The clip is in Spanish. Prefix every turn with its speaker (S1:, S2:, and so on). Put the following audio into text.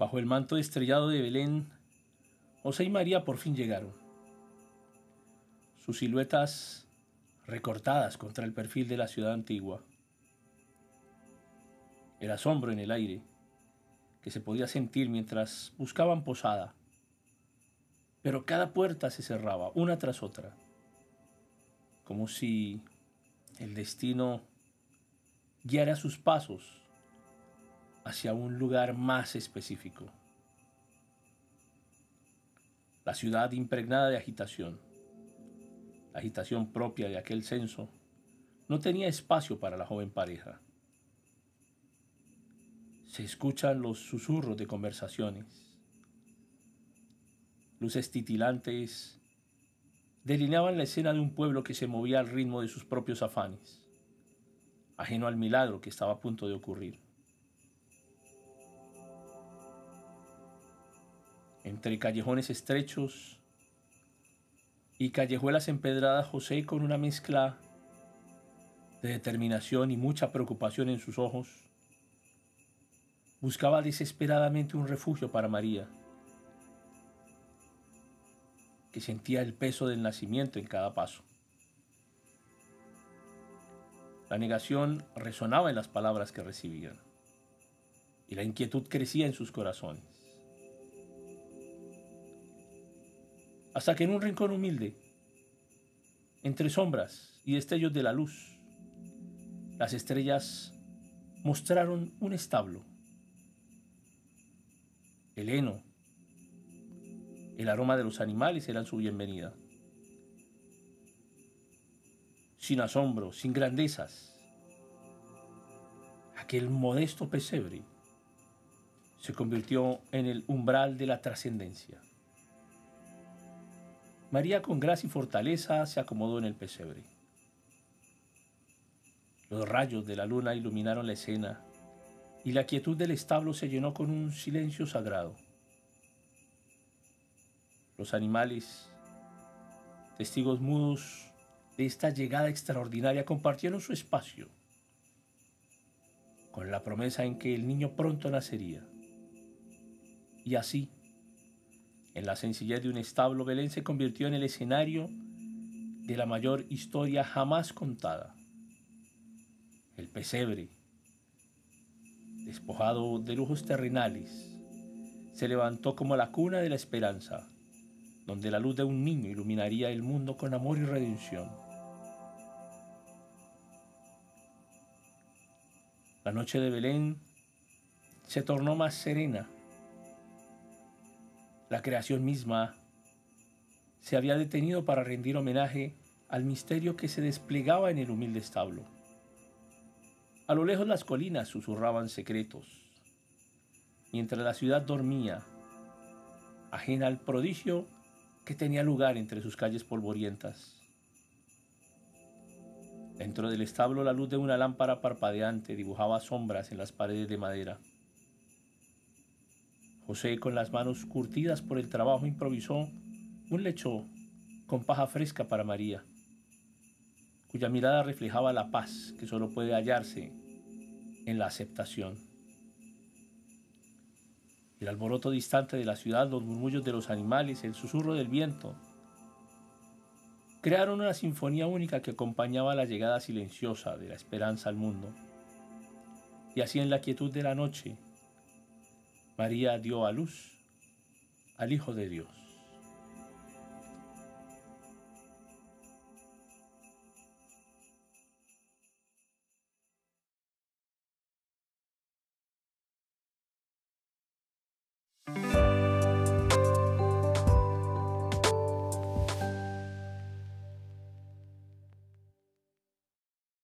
S1: Bajo el manto estrellado de Belén, José y María por fin llegaron. Sus siluetas recortadas contra el perfil de la ciudad antigua. El asombro en el aire que se podía sentir mientras buscaban posada. Pero cada puerta se cerraba, una tras otra, como si el destino guiara sus pasos hacia un lugar más específico. La ciudad impregnada de agitación, la agitación propia de aquel censo, no tenía espacio para la joven pareja. Se escuchan los susurros de conversaciones. Luces titilantes delineaban la escena de un pueblo que se movía al ritmo de sus propios afanes, ajeno al milagro que estaba a punto de ocurrir. Entre callejones estrechos y callejuelas empedradas, José, con una mezcla de determinación y mucha preocupación en sus ojos, buscaba desesperadamente un refugio para María, que sentía el peso del nacimiento en cada paso. La negación resonaba en las palabras que recibían y la inquietud crecía en sus corazones. Hasta que en un rincón humilde, entre sombras y destellos de la luz, las estrellas mostraron un establo el heno, el aroma de los animales eran su bienvenida. Sin asombro, sin grandezas, aquel modesto pesebre se convirtió en el umbral de la trascendencia. María con gracia y fortaleza se acomodó en el pesebre. Los rayos de la luna iluminaron la escena y la quietud del establo se llenó con un silencio sagrado. Los animales, testigos mudos de esta llegada extraordinaria, compartieron su espacio con la promesa en que el niño pronto nacería. Y así, en la sencillez de un establo, Belén se convirtió en el escenario de la mayor historia jamás contada. El pesebre, despojado de lujos terrenales, se levantó como la cuna de la esperanza, donde la luz de un niño iluminaría el mundo con amor y redención. La noche de Belén se tornó más serena. La creación misma se había detenido para rendir homenaje al misterio que se desplegaba en el humilde establo. A lo lejos las colinas susurraban secretos, mientras la ciudad dormía, ajena al prodigio que tenía lugar entre sus calles polvorientas. Dentro del establo la luz de una lámpara parpadeante dibujaba sombras en las paredes de madera. José, con las manos curtidas por el trabajo, improvisó un lecho con paja fresca para María cuya mirada reflejaba la paz que solo puede hallarse en la aceptación. El alboroto distante de la ciudad, los murmullos de los animales, el susurro del viento, crearon una sinfonía única que acompañaba la llegada silenciosa de la esperanza al mundo. Y así en la quietud de la noche, María dio a luz al Hijo de Dios.